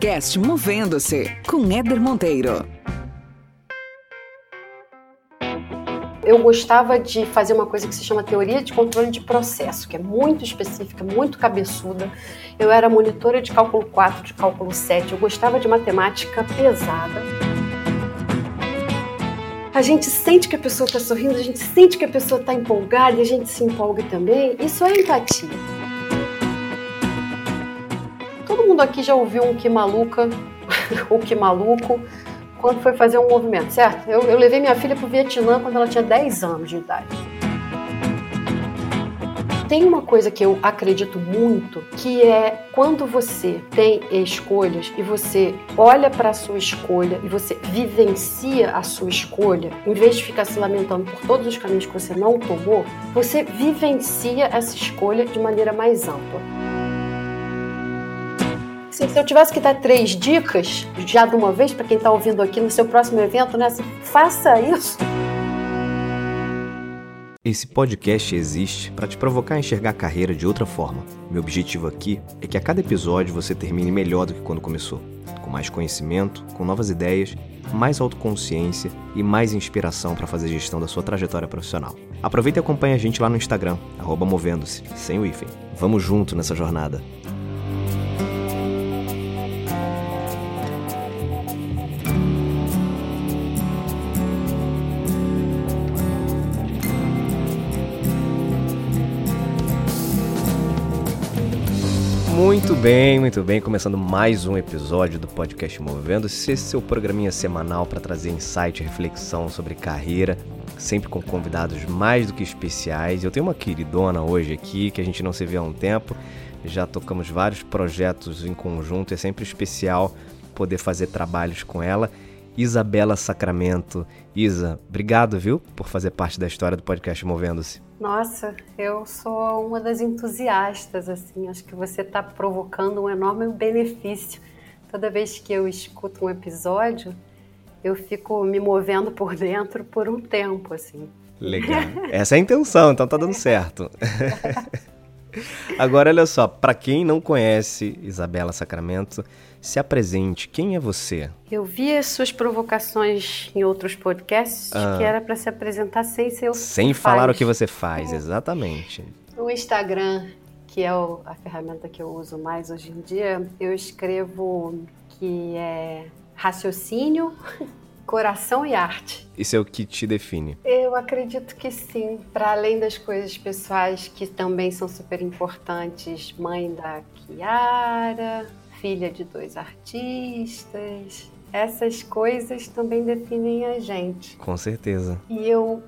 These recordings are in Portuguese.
podcast Movendo-se com Éder Monteiro. Eu gostava de fazer uma coisa que se chama teoria de controle de processo, que é muito específica, muito cabeçuda. Eu era monitora de cálculo 4, de cálculo 7, eu gostava de matemática pesada. A gente sente que a pessoa está sorrindo, a gente sente que a pessoa está empolgada e a gente se empolga também. Isso é empatia. Todo mundo aqui já ouviu um que maluca, ou que maluco, quando foi fazer um movimento, certo? Eu, eu levei minha filha para o Vietnã quando ela tinha 10 anos de idade. Tem uma coisa que eu acredito muito, que é quando você tem escolhas e você olha para a sua escolha e você vivencia a sua escolha, em vez de ficar se lamentando por todos os caminhos que você não tomou, você vivencia essa escolha de maneira mais ampla. Assim, se eu tivesse que dar três dicas, já de uma vez, para quem está ouvindo aqui no seu próximo evento, né? Assim, faça isso. Esse podcast existe para te provocar a enxergar a carreira de outra forma. Meu objetivo aqui é que a cada episódio você termine melhor do que quando começou, com mais conhecimento, com novas ideias, mais autoconsciência e mais inspiração para fazer gestão da sua trajetória profissional. Aproveita e acompanhe a gente lá no Instagram, movendo-se, sem o hífen. Vamos junto nessa jornada. Muito bem, muito bem. Começando mais um episódio do podcast Movendo. Esse é seu programinha semanal para trazer insight e reflexão sobre carreira, sempre com convidados mais do que especiais. Eu tenho uma queridona hoje aqui que a gente não se vê há um tempo. Já tocamos vários projetos em conjunto, é sempre especial poder fazer trabalhos com ela. Isabela Sacramento. Isa, obrigado, viu, por fazer parte da história do podcast Movendo-se. Nossa, eu sou uma das entusiastas, assim. Acho que você está provocando um enorme benefício. Toda vez que eu escuto um episódio, eu fico me movendo por dentro por um tempo, assim. Legal. Essa é a intenção, então tá dando certo. Agora, olha só, para quem não conhece Isabela Sacramento, se apresente. Quem é você? Eu vi as suas provocações em outros podcasts ah. que era para se apresentar sem ser o Sem falar faz. o que você faz, exatamente. No Instagram, que é o, a ferramenta que eu uso mais hoje em dia, eu escrevo que é raciocínio, coração e arte. Isso é o que te define? Eu acredito que sim. Para além das coisas pessoais que também são super importantes, mãe da Kiara, filha de dois artistas. Essas coisas também definem a gente. Com certeza. E eu,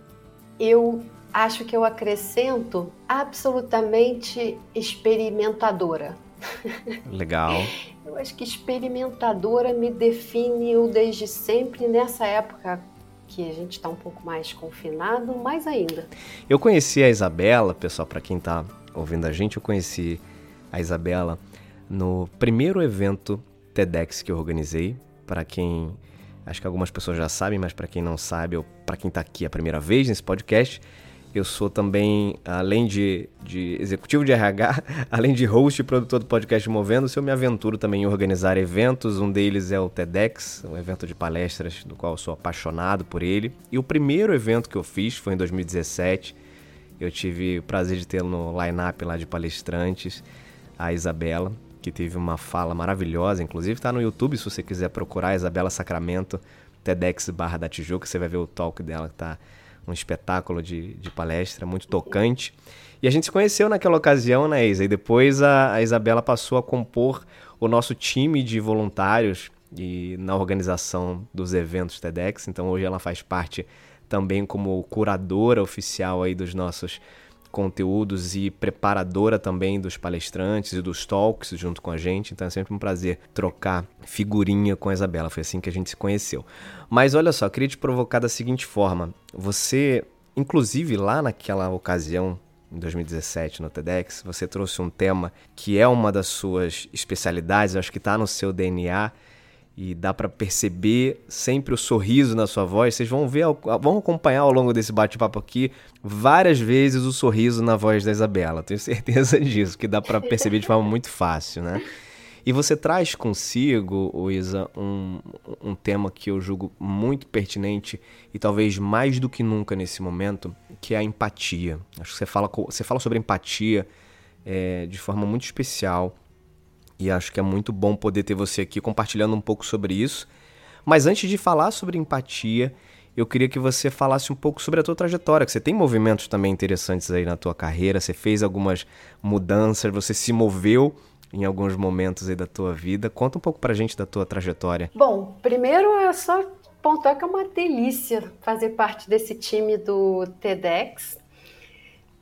eu acho que eu acrescento absolutamente experimentadora. Legal. Eu acho que experimentadora me define eu desde sempre nessa época que a gente está um pouco mais confinado, mais ainda. Eu conheci a Isabela, pessoal, para quem está ouvindo a gente, eu conheci a Isabela no primeiro evento TEDx que eu organizei. Para quem, acho que algumas pessoas já sabem, mas para quem não sabe, ou para quem está aqui a primeira vez nesse podcast, eu sou também, além de, de, executivo de RH, além de host e produtor do podcast Movendo-se, eu me aventuro também em organizar eventos. Um deles é o TEDx, um evento de palestras do qual eu sou apaixonado por ele. E o primeiro evento que eu fiz foi em 2017. Eu tive o prazer de tê-lo no line-up lá de palestrantes, a Isabela que teve uma fala maravilhosa, inclusive está no YouTube se você quiser procurar Isabela Sacramento, TEDx barra da Tijuca, você vai ver o talk dela que tá um espetáculo de, de palestra, muito tocante. E a gente se conheceu naquela ocasião, né, Isa? E depois a, a Isabela passou a compor o nosso time de voluntários e na organização dos eventos TEDx. Então hoje ela faz parte também como curadora oficial aí dos nossos conteúdos e preparadora também dos palestrantes e dos talks junto com a gente. Então é sempre um prazer trocar figurinha com a Isabela. Foi assim que a gente se conheceu. Mas olha só, queria te provocar da seguinte forma. Você, inclusive lá naquela ocasião, em 2017 no TEDx, você trouxe um tema que é uma das suas especialidades, acho que está no seu DNA e dá para perceber sempre o sorriso na sua voz. Vocês vão ver, vão acompanhar ao longo desse bate-papo aqui várias vezes o sorriso na voz da Isabela. Tenho certeza disso, que dá para perceber de forma muito fácil, né? E você traz consigo, Isa, um, um tema que eu julgo muito pertinente e talvez mais do que nunca nesse momento, que é a empatia. Acho que você fala, você fala sobre empatia é, de forma muito especial e acho que é muito bom poder ter você aqui compartilhando um pouco sobre isso. Mas antes de falar sobre empatia, eu queria que você falasse um pouco sobre a tua trajetória, que você tem movimentos também interessantes aí na tua carreira, você fez algumas mudanças, você se moveu em alguns momentos aí da tua vida. Conta um pouco pra gente da tua trajetória. Bom, primeiro é só pontuar que é uma delícia fazer parte desse time do TEDx,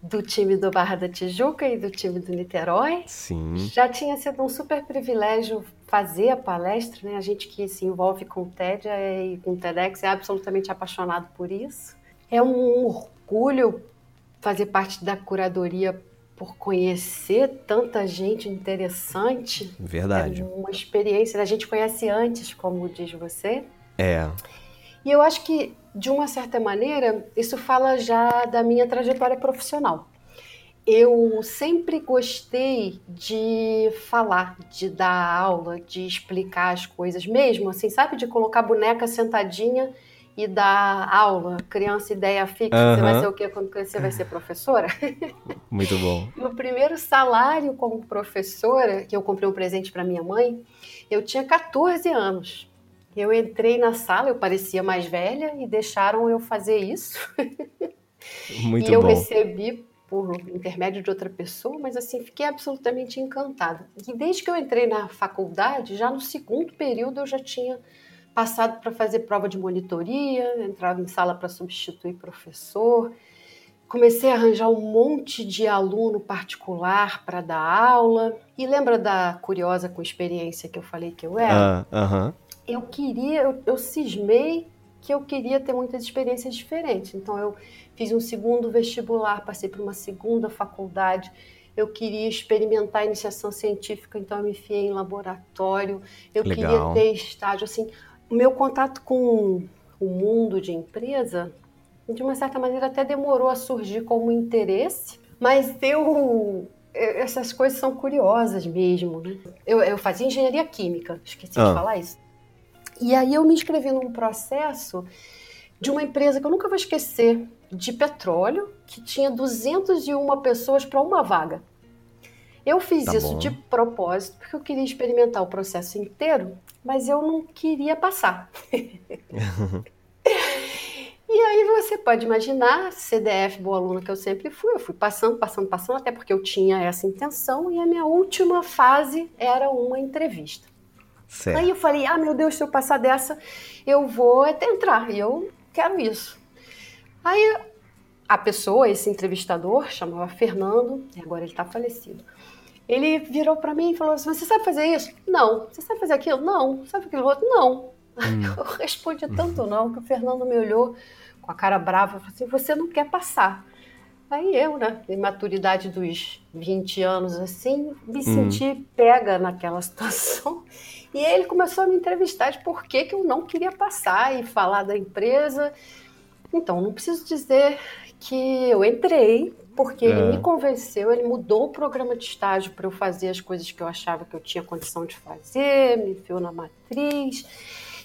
do time do Barra da Tijuca e do time do Niterói. Sim. Já tinha sido um super privilégio fazer a palestra, né? A gente que se envolve com o TED e com o TEDx é absolutamente apaixonado por isso. É um orgulho fazer parte da curadoria por conhecer tanta gente interessante. Verdade. É uma experiência, a gente conhece antes, como diz você. É. E eu acho que, de uma certa maneira, isso fala já da minha trajetória profissional. Eu sempre gostei de falar, de dar aula, de explicar as coisas, mesmo assim, sabe? De colocar boneca sentadinha e dar aula, criança ideia fixa, uhum. você vai ser o quê quando crescer? Vai ser professora? Muito bom. No primeiro salário como professora, que eu comprei um presente para minha mãe, eu tinha 14 anos. Eu entrei na sala, eu parecia mais velha e deixaram eu fazer isso. Muito e eu bom. recebi por intermédio de outra pessoa, mas assim, fiquei absolutamente encantada. E desde que eu entrei na faculdade, já no segundo período eu já tinha passado para fazer prova de monitoria, entrava em sala para substituir professor. Comecei a arranjar um monte de aluno particular para dar aula. E lembra da curiosa com experiência que eu falei que eu era? Uh, uh -huh. Eu queria, eu, eu cismei que eu queria ter muitas experiências diferentes. Então eu fiz um segundo vestibular, passei por uma segunda faculdade. Eu queria experimentar a iniciação científica, então eu me enfiei em laboratório. Eu Legal. queria ter estágio assim o meu contato com o mundo de empresa, de uma certa maneira, até demorou a surgir como interesse, mas eu essas coisas são curiosas mesmo, né? Eu, eu fazia engenharia química, esqueci ah. de falar isso. E aí eu me inscrevi num processo de uma empresa que eu nunca vou esquecer, de petróleo, que tinha 201 pessoas para uma vaga. Eu fiz tá isso bom. de propósito, porque eu queria experimentar o processo inteiro mas eu não queria passar. e aí você pode imaginar, CDF, boa aluna que eu sempre fui, eu fui passando, passando, passando, até porque eu tinha essa intenção, e a minha última fase era uma entrevista. Certo. Aí eu falei, ah, meu Deus, se eu passar dessa, eu vou até entrar, e eu quero isso. Aí a pessoa, esse entrevistador, chamava Fernando, e agora ele está falecido ele virou para mim e falou assim: Você sabe fazer isso? Não. Você sabe fazer aquilo? Não. Sabe aquilo outro? Não. Hum. Eu respondi tanto não que o Fernando me olhou com a cara brava e falou assim: Você não quer passar. Aí eu, né, em maturidade dos 20 anos assim, me hum. senti pega naquela situação. E ele começou a me entrevistar de por que, que eu não queria passar e falar da empresa. Então, não preciso dizer que eu entrei porque é. ele me convenceu, ele mudou o programa de estágio para eu fazer as coisas que eu achava que eu tinha condição de fazer, me enfiou na matriz.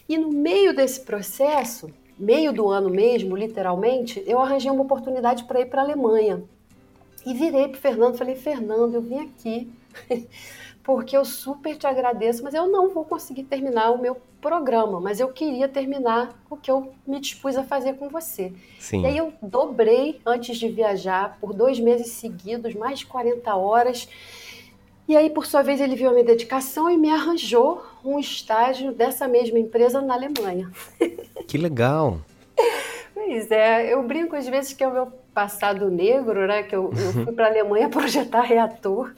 E no meio desse processo, meio do ano mesmo, literalmente, eu arranjei uma oportunidade para ir para a Alemanha. E virei para Fernando, falei: "Fernando, eu vim aqui porque eu super te agradeço, mas eu não vou conseguir terminar o meu programa, mas eu queria terminar o que eu me dispus a fazer com você. Sim. E aí eu dobrei antes de viajar por dois meses seguidos, mais de 40 horas. E aí, por sua vez, ele viu a minha dedicação e me arranjou um estágio dessa mesma empresa na Alemanha. Que legal! Pois é, eu brinco às vezes que é o meu passado negro, né? Que eu, eu fui para a Alemanha projetar reator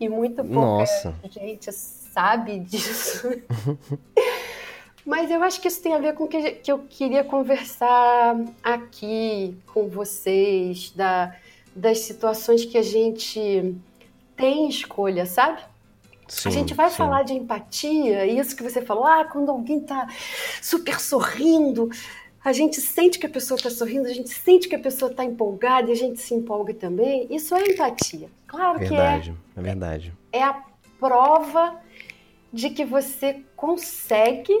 e muito pouca Nossa. gente sabe disso. Mas eu acho que isso tem a ver com o que, que eu queria conversar aqui com vocês, da, das situações que a gente tem escolha, sabe? Sim, a gente vai sim. falar de empatia, isso que você falou, ah, quando alguém tá super sorrindo, a gente sente que a pessoa está sorrindo, a gente sente que a pessoa está empolgada e a gente se empolga também. Isso é empatia. Claro verdade, que é. É verdade. É a prova de que você consegue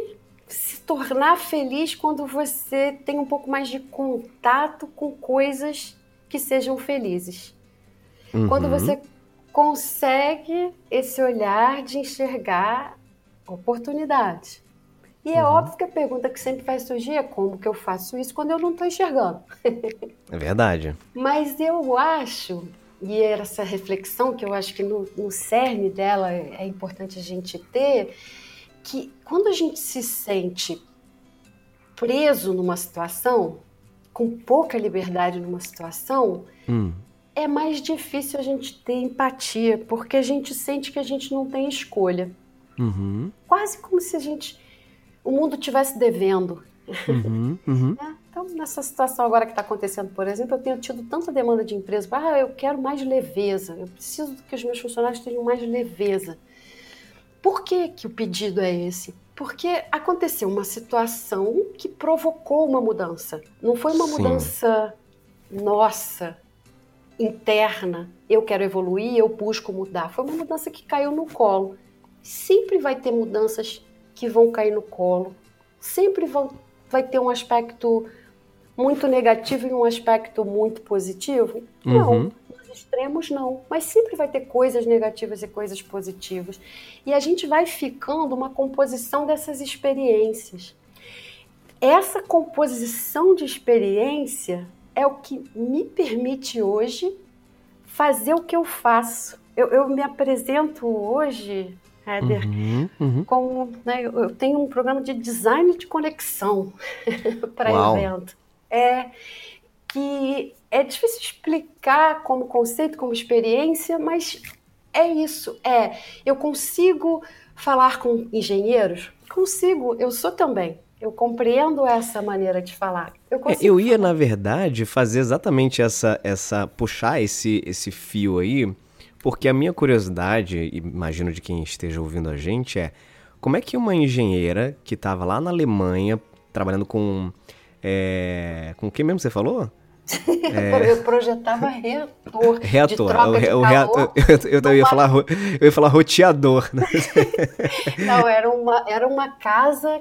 se tornar feliz quando você tem um pouco mais de contato com coisas que sejam felizes. Uhum. Quando você consegue esse olhar de enxergar oportunidades. E é uhum. óbvio que a pergunta que sempre vai surgir é como que eu faço isso quando eu não estou enxergando. é verdade. Mas eu acho, e era essa reflexão que eu acho que no, no cerne dela é importante a gente ter, que quando a gente se sente preso numa situação, com pouca liberdade numa situação, hum. é mais difícil a gente ter empatia, porque a gente sente que a gente não tem escolha. Uhum. Quase como se a gente. O mundo tivesse devendo. Uhum, uhum. É, então, nessa situação agora que está acontecendo, por exemplo, eu tenho tido tanta demanda de empresa. Ah, eu quero mais leveza. Eu preciso que os meus funcionários tenham mais leveza. Por que, que o pedido é esse? Porque aconteceu uma situação que provocou uma mudança. Não foi uma Sim. mudança nossa, interna. Eu quero evoluir, eu busco mudar. Foi uma mudança que caiu no colo. Sempre vai ter mudanças que vão cair no colo. Sempre vão, vai ter um aspecto muito negativo e um aspecto muito positivo? Não. Uhum extremos, não. Mas sempre vai ter coisas negativas e coisas positivas. E a gente vai ficando uma composição dessas experiências. Essa composição de experiência é o que me permite hoje fazer o que eu faço. Eu, eu me apresento hoje, Uhum, uhum. como né, eu tenho um programa de design de conexão para evento. É que é difícil explicar como conceito, como experiência, mas é isso. É, eu consigo falar com engenheiros? Consigo, eu sou também. Eu compreendo essa maneira de falar. Eu, é, eu ia, falar. na verdade, fazer exatamente essa, essa puxar esse, esse fio aí, porque a minha curiosidade, imagino de quem esteja ouvindo a gente, é como é que uma engenheira que estava lá na Alemanha trabalhando com. É, com quem mesmo você falou? É... Eu projetava reator. Reator. o, o reator eu, eu, ia falar, eu ia falar roteador. Né? Não, era uma, era uma casa,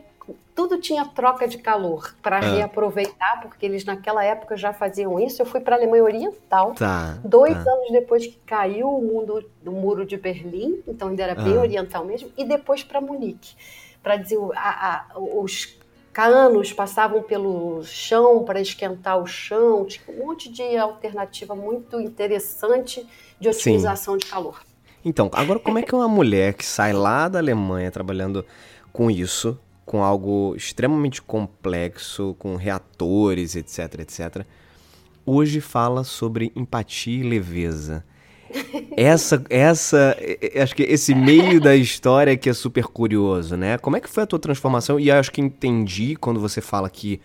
tudo tinha troca de calor para ah. reaproveitar, porque eles naquela época já faziam isso. Eu fui para a Alemanha Oriental, tá, dois tá. anos depois que caiu o, mundo, o muro de Berlim, então ainda era bem ah. oriental mesmo, e depois para Munique. Para dizer, a, a, os canos passavam pelo chão para esquentar o chão, tinha um monte de alternativa muito interessante de otimização Sim. de calor. Então, agora como é que uma mulher que sai lá da Alemanha trabalhando com isso, com algo extremamente complexo, com reatores, etc, etc, hoje fala sobre empatia e leveza? essa, essa, acho que esse meio da história que é super curioso, né? Como é que foi a tua transformação? E acho que entendi quando você fala que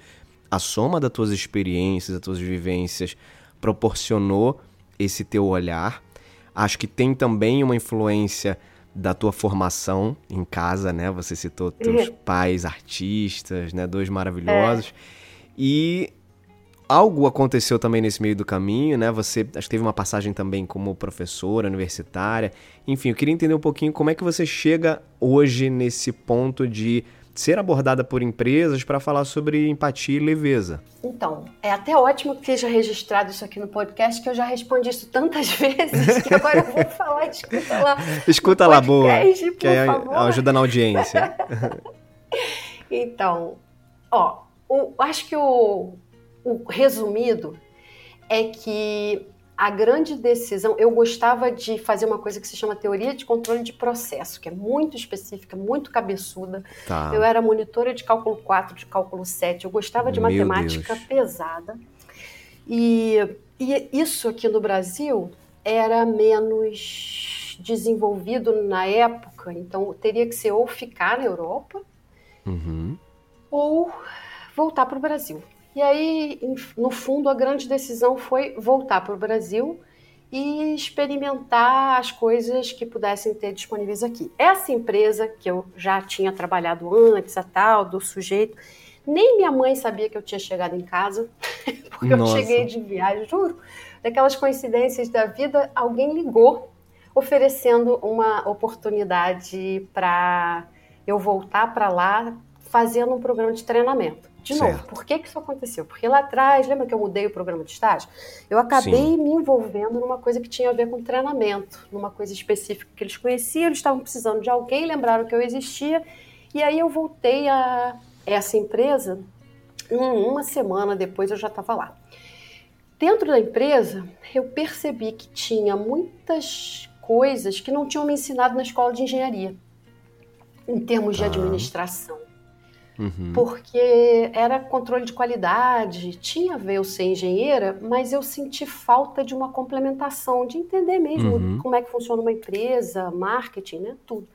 a soma das tuas experiências, das tuas vivências proporcionou esse teu olhar. Acho que tem também uma influência da tua formação em casa, né? Você citou teus uhum. pais artistas, né? Dois maravilhosos. É. E algo aconteceu também nesse meio do caminho, né? Você acho que teve uma passagem também como professora universitária. Enfim, eu queria entender um pouquinho como é que você chega hoje nesse ponto de ser abordada por empresas para falar sobre empatia e leveza. Então, é até ótimo que seja registrado isso aqui no podcast, que eu já respondi isso tantas vezes que agora eu vou falar, escuta lá. Escuta lá, boa. Que é, ajuda na audiência. então, ó, o, acho que o, o resumido é que a grande decisão, eu gostava de fazer uma coisa que se chama teoria de controle de processo, que é muito específica, muito cabeçuda. Tá. Eu era monitora de cálculo 4, de cálculo 7, eu gostava de Meu matemática Deus. pesada. E, e isso aqui no Brasil era menos desenvolvido na época, então teria que ser ou ficar na Europa uhum. ou voltar para o Brasil. E aí, no fundo, a grande decisão foi voltar para o Brasil e experimentar as coisas que pudessem ter disponíveis aqui. Essa empresa que eu já tinha trabalhado antes, a tal do sujeito, nem minha mãe sabia que eu tinha chegado em casa, porque Nossa. eu cheguei de viagem, juro. Daquelas coincidências da vida, alguém ligou oferecendo uma oportunidade para eu voltar para lá fazendo um programa de treinamento. De certo. novo, por que, que isso aconteceu? Porque lá atrás, lembra que eu mudei o programa de estágio? Eu acabei Sim. me envolvendo numa coisa que tinha a ver com treinamento, numa coisa específica que eles conheciam, eles estavam precisando de alguém, lembraram que eu existia, e aí eu voltei a essa empresa, uma semana depois eu já estava lá. Dentro da empresa, eu percebi que tinha muitas coisas que não tinham me ensinado na escola de engenharia, em termos de administração. Uhum. Porque era controle de qualidade, tinha a ver eu ser engenheira, mas eu senti falta de uma complementação, de entender mesmo uhum. como é que funciona uma empresa, marketing, né, tudo.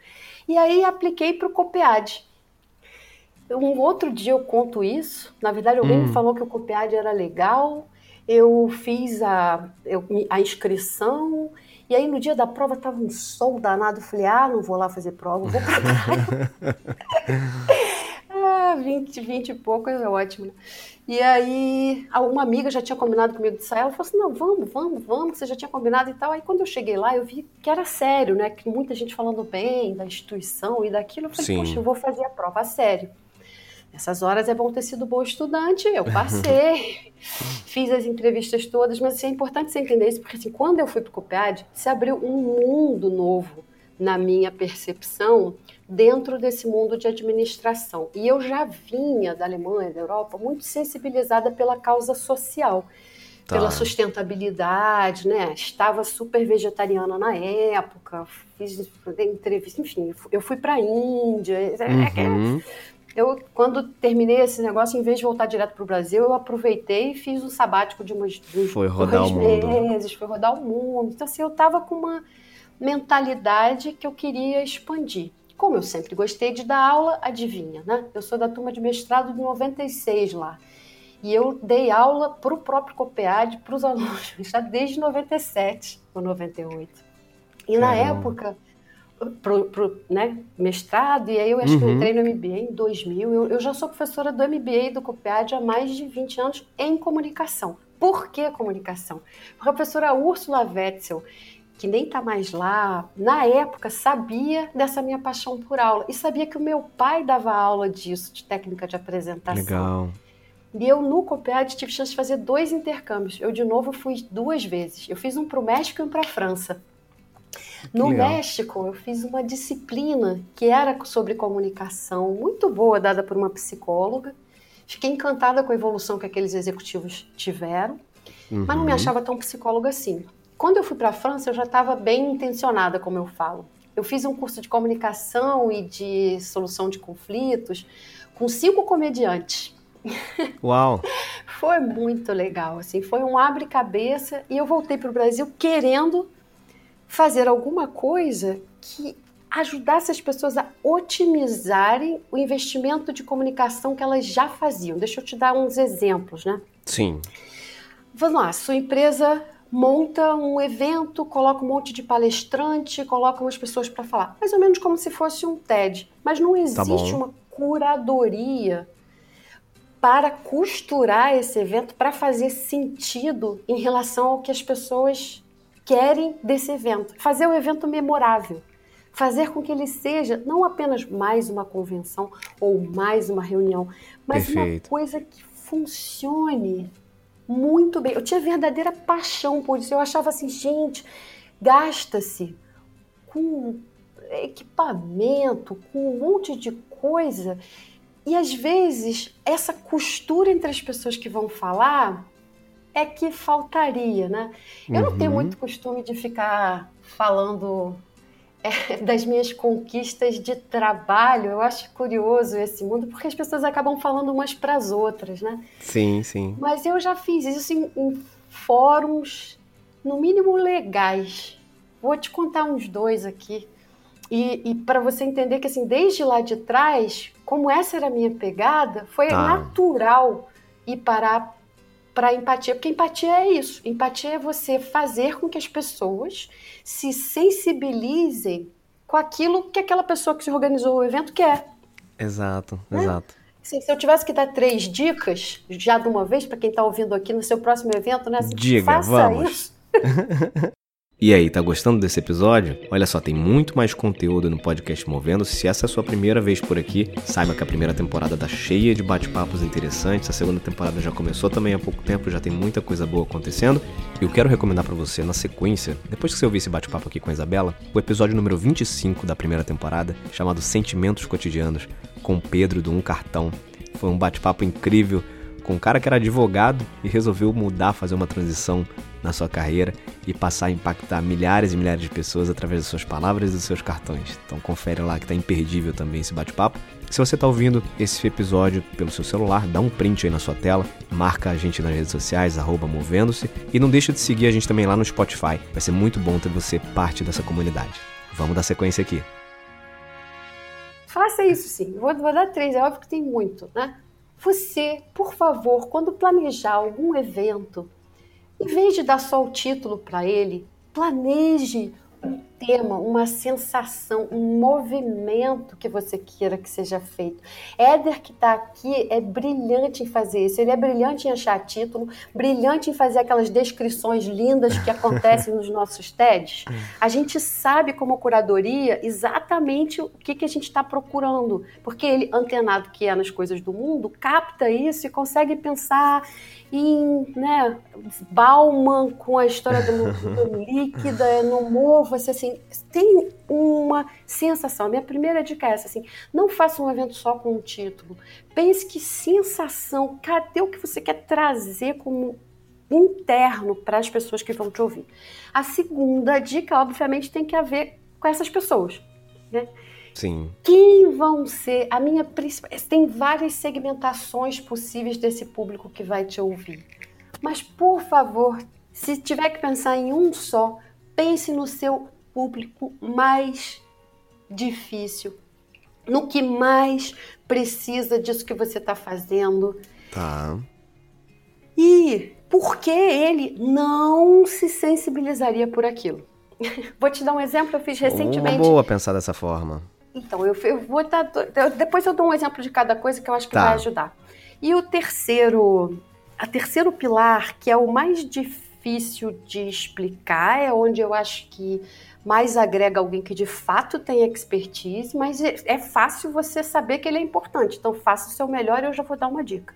E aí apliquei para o COPEAD. Um outro dia eu conto isso, na verdade alguém me hum. falou que o COPEAD era legal, eu fiz a, eu, a inscrição, e aí no dia da prova tava um sol danado. Falei, ah, não vou lá fazer prova, vou ah, 20, 20 e pouco é ótimo, né? E aí, uma amiga já tinha combinado comigo de sair, ela falou assim, não, vamos, vamos, vamos, você já tinha combinado e tal. Aí quando eu cheguei lá, eu vi que era sério, né? Que muita gente falando bem da instituição e daquilo. Eu falei, Sim. poxa, eu vou fazer a prova a sério. Nessas horas é bom ter sido bom estudante, eu passei, fiz as entrevistas todas, mas assim, é importante você entender isso, porque assim, quando eu fui para o COPEAD, se abriu um mundo novo na minha percepção dentro desse mundo de administração. E eu já vinha da Alemanha, da Europa, muito sensibilizada pela causa social, tá. pela sustentabilidade, né? Estava super vegetariana na época, fiz entrevista, enfim, eu fui para a Índia. É, é, uhum. Eu, quando terminei esse negócio, em vez de voltar direto para o Brasil, eu aproveitei e fiz um sabático de umas foi rodar dois o mundo. meses, foi rodar o mundo. Então, assim, eu estava com uma mentalidade que eu queria expandir. Como eu sempre gostei de dar aula, adivinha, né? Eu sou da turma de mestrado de 96 lá. E eu dei aula para o próprio COPEAD, para os alunos, já desde 97 ou 98. E Caramba. na época, pro, pro né, mestrado, e aí eu acho uhum. que eu uhum. entrei no MBA em 2000. Eu, eu já sou professora do MBA e do COPEAD há mais de 20 anos em comunicação. Por que comunicação? Porque a professora Úrsula Wetzel, que nem está mais lá, na época sabia dessa minha paixão por aula e sabia que o meu pai dava aula disso, de técnica de apresentação. Legal. E eu no COPEAD tive chance de fazer dois intercâmbios. Eu de novo fui duas vezes. Eu fiz um para o México e um para a França. No Legal. México, eu fiz uma disciplina que era sobre comunicação, muito boa, dada por uma psicóloga. Fiquei encantada com a evolução que aqueles executivos tiveram, uhum. mas não me uhum. achava tão psicóloga assim. Quando eu fui para a França, eu já estava bem intencionada, como eu falo. Eu fiz um curso de comunicação e de solução de conflitos com cinco comediantes. Uau! foi muito legal, assim, foi um abre-cabeça e eu voltei para o Brasil querendo fazer alguma coisa que ajudasse as pessoas a otimizarem o investimento de comunicação que elas já faziam. Deixa eu te dar uns exemplos, né? Sim. Vamos lá, sua empresa monta um evento, coloca um monte de palestrante, coloca umas pessoas para falar, mais ou menos como se fosse um TED, mas não tá existe tá uma curadoria para costurar esse evento para fazer sentido em relação ao que as pessoas querem desse evento. Fazer o evento memorável. Fazer com que ele seja não apenas mais uma convenção ou mais uma reunião, mas Perfeito. uma coisa que funcione muito bem. Eu tinha verdadeira paixão por isso. Eu achava assim, gente, gasta-se com equipamento, com um monte de coisa. E às vezes essa costura entre as pessoas que vão falar é que faltaria, né? Eu uhum. não tenho uhum. muito costume de ficar falando é, das minhas conquistas de trabalho. Eu acho curioso esse mundo, porque as pessoas acabam falando umas para as outras, né? Sim, sim. Mas eu já fiz isso em, em fóruns, no mínimo legais. Vou te contar uns dois aqui. E, e para você entender que, assim, desde lá de trás, como essa era a minha pegada, foi tá. natural ir parar para empatia, porque empatia é isso. Empatia é você fazer com que as pessoas se sensibilizem com aquilo que aquela pessoa que se organizou o evento quer. Exato, né? exato. Assim, se eu tivesse que dar três dicas, já de uma vez, para quem está ouvindo aqui no seu próximo evento, né? Assim, Diga, faça vamos. isso. E aí, tá gostando desse episódio? Olha só, tem muito mais conteúdo no podcast Movendo. Se essa é a sua primeira vez por aqui, saiba que a primeira temporada tá cheia de bate-papos interessantes. A segunda temporada já começou também há pouco tempo, já tem muita coisa boa acontecendo. E eu quero recomendar para você, na sequência, depois que você ouvir esse bate-papo aqui com a Isabela, o episódio número 25 da primeira temporada, chamado Sentimentos Cotidianos, com Pedro do Um Cartão. Foi um bate-papo incrível com um cara que era advogado e resolveu mudar, fazer uma transição na sua carreira e passar a impactar milhares e milhares de pessoas através das suas palavras e dos seus cartões. Então confere lá que tá imperdível também esse bate-papo. Se você está ouvindo esse episódio pelo seu celular, dá um print aí na sua tela, marca a gente nas redes sociais, movendo-se, e não deixa de seguir a gente também lá no Spotify. Vai ser muito bom ter você parte dessa comunidade. Vamos dar sequência aqui. Faça isso sim. Vou, vou dar três, é óbvio que tem muito, né? Você, por favor, quando planejar algum evento, em vez de dar só o título para ele, planeje tema, uma sensação, um movimento que você queira que seja feito. Éder, que está aqui, é brilhante em fazer isso. Ele é brilhante em achar título, brilhante em fazer aquelas descrições lindas que acontecem nos nossos TEDs. A gente sabe, como curadoria, exatamente o que, que a gente está procurando, porque ele, antenado que é nas coisas do mundo, capta isso e consegue pensar em né, Bauman com a história do, líquida, no Morro, você assim, tem uma sensação. A minha primeira dica é essa, assim, não faça um evento só com um título. Pense que sensação, cadê o que você quer trazer como interno para as pessoas que vão te ouvir. A segunda dica, obviamente, tem que a ver com essas pessoas, né? Sim. Quem vão ser a minha principal. Tem várias segmentações possíveis desse público que vai te ouvir. Mas, por favor, se tiver que pensar em um só, pense no seu público mais difícil, no que mais precisa disso que você está fazendo. Tá. E por que ele não se sensibilizaria por aquilo? Vou te dar um exemplo, eu fiz recentemente. Uma boa pensar dessa forma. Então, eu, eu vou dar. Eu, depois eu dou um exemplo de cada coisa que eu acho que Tá. vai ajudar. E o terceiro, a terceiro pilar, que é o mais difícil de explicar, é onde eu acho que mais agrega alguém que de fato tem expertise, mas é, é fácil você saber que ele é importante. Então, faça o seu melhor e eu já vou dar uma dica.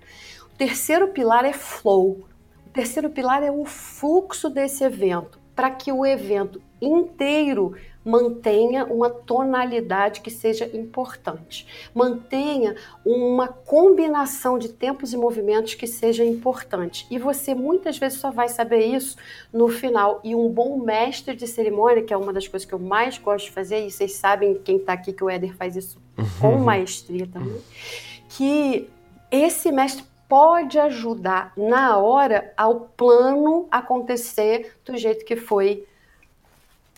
O terceiro pilar é flow. O terceiro pilar é o fluxo desse evento, para que o evento inteiro mantenha uma tonalidade que seja importante, mantenha uma combinação de tempos e movimentos que seja importante. E você muitas vezes só vai saber isso no final. E um bom mestre de cerimônia, que é uma das coisas que eu mais gosto de fazer, e vocês sabem quem está aqui que o Éder faz isso com maestria também, que esse mestre pode ajudar na hora ao plano acontecer do jeito que foi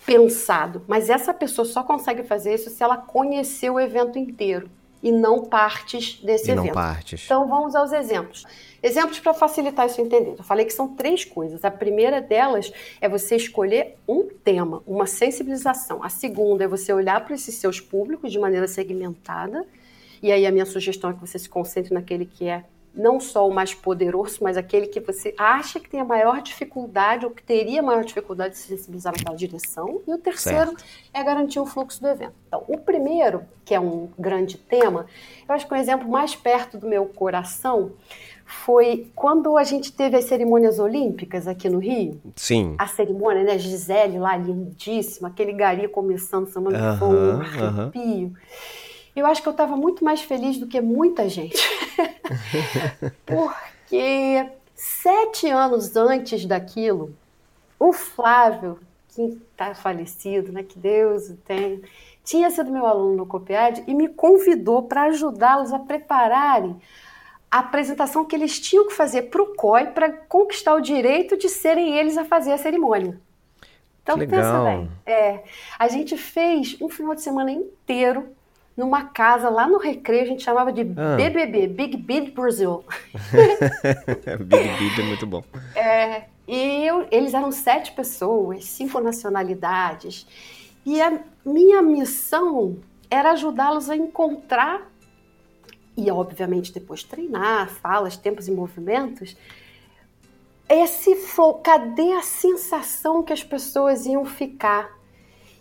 pensado. Mas essa pessoa só consegue fazer isso se ela conhecer o evento inteiro e não partes desse E evento. não partes. Então vamos aos exemplos. Exemplos para facilitar isso entender. Eu falei que são três coisas. A primeira delas é você escolher um tema, uma sensibilização. A segunda é você olhar para esses seus públicos de maneira segmentada. E aí a minha sugestão é que você se concentre naquele que é não só o mais poderoso, mas aquele que você acha que tem a maior dificuldade ou que teria maior dificuldade de se sensibilizar naquela direção. E o terceiro Certo. é garantir o fluxo do evento. Então, o primeiro, que é um grande tema, eu acho que o exemplo mais perto do meu coração foi quando a gente teve as cerimônias olímpicas aqui no Rio. Sim. A cerimônia, né? Gisele lá, lindíssima, aquele gari começando, semana que foi um Aham, aham. arrepio. Eu acho que eu estava muito mais feliz do que muita gente. Porque sete anos antes daquilo, o Flávio, que está falecido, né, que Deus o tenha, tinha sido meu aluno no COPEAD e me convidou para ajudá-los a prepararem a apresentação que eles tinham que fazer para o COI para conquistar o direito de serem eles a fazer a cerimônia. Então Que pensa legal. bem. É, a gente fez um final de semana inteiro numa casa lá no Recreio, a gente chamava de Ah. BBB, Big Bid Brasil. Big Bid é muito bom. E eu- eles eram sete pessoas, cinco nacionalidades. E a minha missão era ajudá-los a encontrar, e obviamente depois treinar, falas, tempos e movimentos, esse falou: cadê a sensação que as pessoas iam ficar?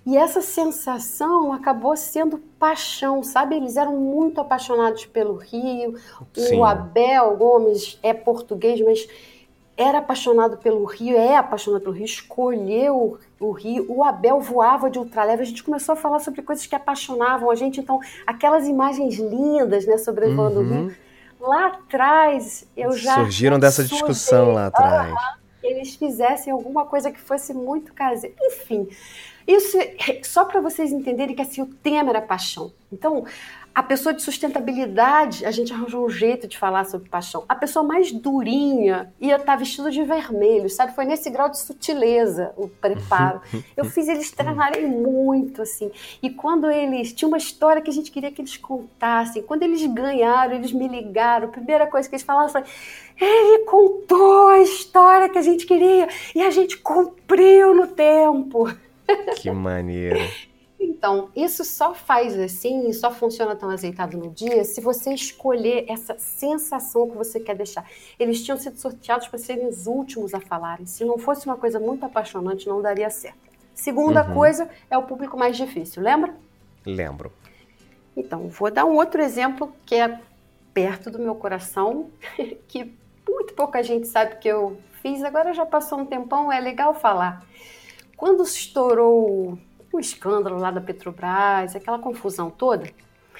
E essa sensação acabou sendo paixão, sabe? Eles eram muito apaixonados pelo Rio. Sim. O Abel Gomes é português, mas era apaixonado pelo Rio, é apaixonado pelo Rio, escolheu o Rio. O Abel voava de ultraleve. A gente começou a falar sobre coisas que apaixonavam a gente. Então, aquelas imagens lindas, né, sobrevoando uhum. o Rio. Lá atrás, eu já. Surgiram dessa discussão lá atrás. Ah, eles fizessem alguma coisa que fosse muito caseira. Enfim, isso é só para vocês entenderem que assim, o tema era paixão. Então, a pessoa de sustentabilidade, a gente arranjou um jeito de falar sobre paixão. A pessoa mais durinha ia estar tá vestida de vermelho, sabe? Foi nesse grau de sutileza o preparo. Eu fiz eles treinarem muito, assim. E quando eles. Tinha uma história que a gente queria que eles contassem. Quando eles ganharam, eles me ligaram. A primeira coisa que eles falaram foi: ele contou a história que a gente queria e a gente cumpriu no tempo. Que maneiro. Então, isso só faz assim, só funciona tão azeitado no dia se você escolher essa sensação que você quer deixar. Eles tinham sido sorteados para serem os últimos a falarem. Se não fosse uma coisa muito apaixonante, não daria certo. Segunda uhum. coisa é o público mais difícil, lembra? Lembro. Então, vou dar um outro exemplo que é perto do meu coração, que muito pouca gente sabe que eu fiz, agora já passou um tempão, é legal falar. Quando estourou o escândalo lá da Petrobras, aquela confusão toda,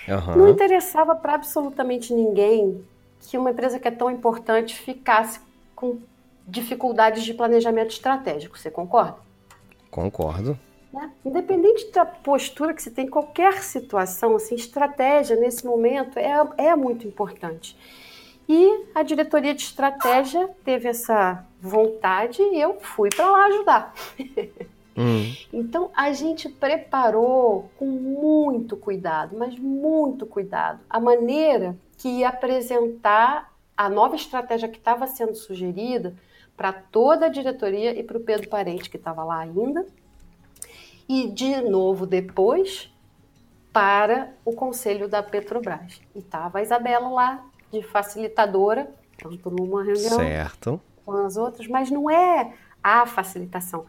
uhum. não interessava para absolutamente ninguém que uma empresa que é tão importante ficasse com dificuldades de planejamento estratégico. Você concorda? Concordo. Né? Independente da postura que você tem, qualquer situação, assim, estratégia nesse momento é, é muito importante. E a diretoria de estratégia teve essa vontade e eu fui para lá ajudar. Hum. Então a gente preparou com muito cuidado, mas muito cuidado, a maneira que ia apresentar a nova estratégia que estava sendo sugerida para toda a diretoria e para o Pedro Parente, que estava lá ainda, e de novo depois para o conselho da Petrobras. E estava a Isabela lá de facilitadora, tanto numa reunião certo. com as outras, mas não é a facilitação,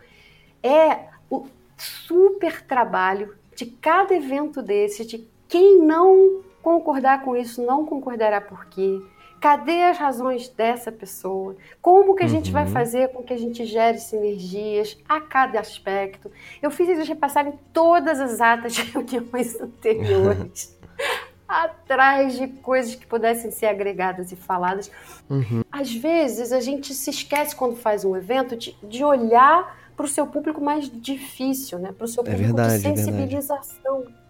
é o super trabalho de cada evento desse, de quem não concordar com isso, não concordará por quê. Cadê as razões dessa pessoa? Como que a gente vai uhum. fazer com que a gente gere sinergias a cada aspecto? Eu fiz eles repassarem todas as atas de reuniões anteriores atrás de coisas que pudessem ser agregadas e faladas. Uhum. Às vezes a gente se esquece quando faz um evento de, de olhar para o seu público mais difícil, né? Para o seu é público é verdade, de sensibilização é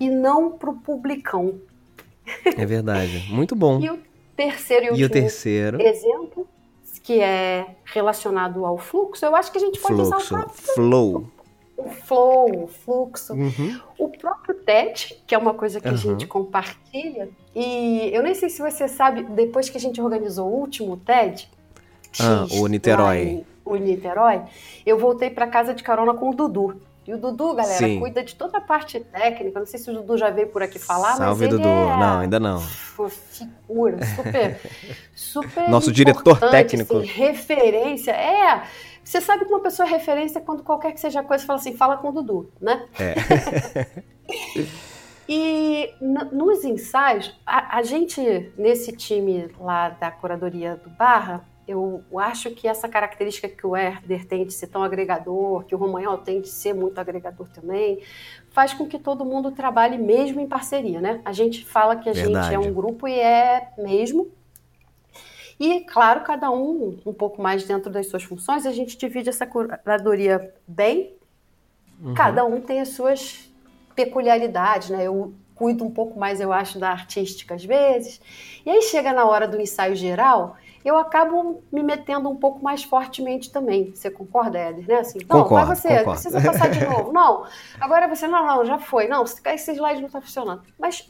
e não para o publicão. É verdade, muito bom. e o terceiro e, e o terceiro exemplo que é relacionado ao fluxo, eu acho que a gente pode fluxo, usar o próprio flow o flow, o fluxo. Uhum. O próprio TED, que é uma coisa que uhum. a gente compartilha, e eu nem sei se você sabe, depois que a gente organizou o último TED, ah, X, o Niterói. O Niterói, eu voltei para casa de carona com o Dudu. E o Dudu, galera, Sim. cuida de toda a parte técnica. Não sei se o Dudu já veio por aqui falar, Salve, mas Dudu. É não, ainda não. Figura, super, super Nosso diretor técnico. Assim, referência. É, você sabe que uma pessoa é referência quando qualquer que seja a coisa, fala assim, fala com o Dudu, né? É. e nos ensaios, a, a, gente, nesse time lá da curadoria do Barra, eu acho que essa característica que o Herder tem de ser tão agregador, que o Romanhol tem de ser muito agregador também, faz com que todo mundo trabalhe mesmo em parceria, né? A gente fala que a Verdade. gente é um grupo e é mesmo, e, claro, cada um um pouco mais dentro das suas funções, a gente divide essa curadoria bem, uhum. cada um tem as suas peculiaridades, né? Eu cuido um pouco mais, eu acho, da artística às vezes. E aí chega na hora do ensaio geral, eu acabo me metendo um pouco mais fortemente também. Você concorda, Éder? Né? Assim, não, concordo, vai você, concordo. precisa passar de novo. Não, agora você, não, não, já foi. Não, esse slide não está funcionando. Mas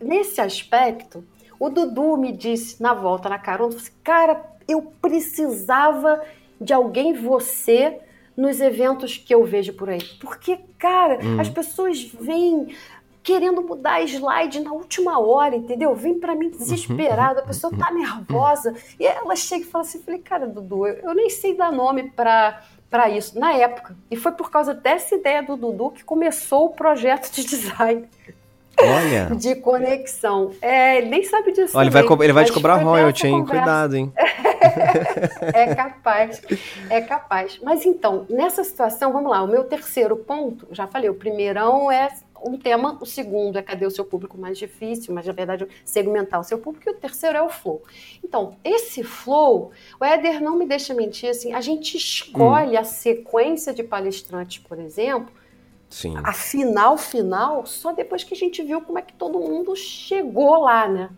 nesse aspecto, o Dudu me disse na volta, na carona, assim, cara, eu precisava de alguém você nos eventos que eu vejo por aí. Porque, cara, hum. as pessoas veem querendo mudar slide na última hora, entendeu? Vem para mim desesperada, a pessoa tá nervosa. E ela chega e fala assim: falei, cara, Dudu, eu nem sei dar nome para para isso na época. E foi por causa dessa ideia do Dudu que começou o projeto de design. Olha. De conexão. É, ele nem sabe disso. Olha, ele vai, ele vai te cobrar royalty, hein? Cuidado, hein? é capaz. É capaz. Mas então, nessa situação, vamos lá, o meu terceiro ponto, já falei, o primeirão é um tema, o segundo é cadê o seu público mais difícil, mas na verdade segmentar o seu público, e o terceiro é o flow. Então, esse flow, o Éder não me deixa mentir, assim, a gente escolhe hum. a sequência de palestrantes, por exemplo, Sim. a final final, só depois que a gente viu como é que todo mundo chegou lá, né?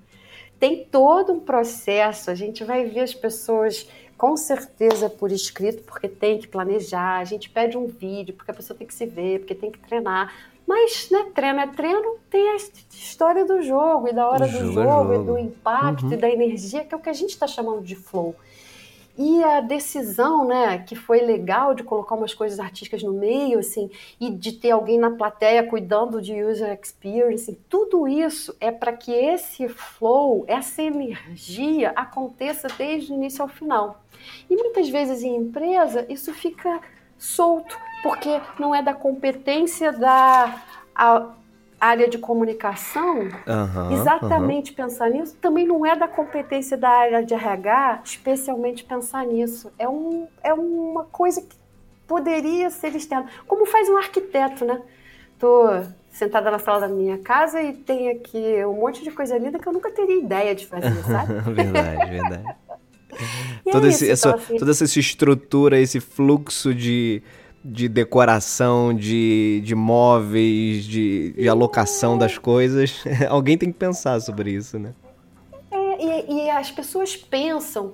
Tem todo um processo, a gente vai ver as pessoas com certeza por escrito, porque tem que planejar, a gente pede um vídeo, porque a pessoa tem que se ver, porque tem que treinar. Mas, né, treino é treino, tem a história do jogo e da hora do jogo, jogo, e do impacto uhum. e da energia, que é o que a gente está chamando de flow. E a decisão, né, que foi legal de colocar umas coisas artísticas no meio, assim, e de ter alguém na plateia cuidando de user experience, tudo isso é para que esse flow, essa energia aconteça desde o início ao final. E muitas vezes em empresa isso fica solto, porque não é da competência da área de comunicação, uhum, exatamente uhum. pensar nisso, também não é da competência da área de RH, especialmente pensar nisso. É, um, é uma coisa que poderia ser externa. Como faz um arquiteto, né? Tô sentada na sala da minha casa e tem aqui um monte de coisa linda que eu nunca teria ideia de fazer, sabe? verdade, verdade. Toda, é esse, essa, então, assim... toda essa estrutura, esse fluxo de de decoração, de, de móveis, de, de alocação das coisas. Alguém tem que pensar sobre isso, né? É, e, e, as pessoas pensam,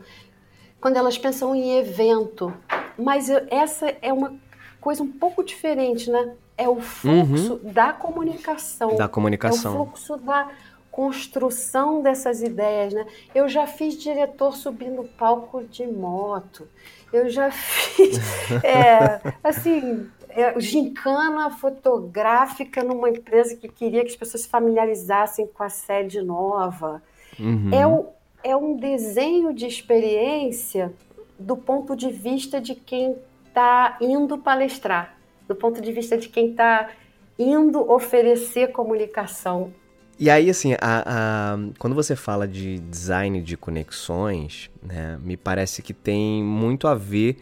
quando elas pensam em evento, mas essa é uma coisa um pouco diferente, né? É o fluxo uhum. da comunicação. Da comunicação. É o fluxo da construção dessas ideias, né? Eu já fiz diretor subindo palco de moto. Eu já fiz, é, assim, é, gincana fotográfica numa empresa que queria que as pessoas se familiarizassem com a sede nova. Uhum. É, o, é um desenho de experiência do ponto de vista de quem está indo palestrar, do ponto de vista de quem está indo oferecer comunicação. E aí, assim, a, a, quando você fala de design de conexões, né, me parece que tem muito a ver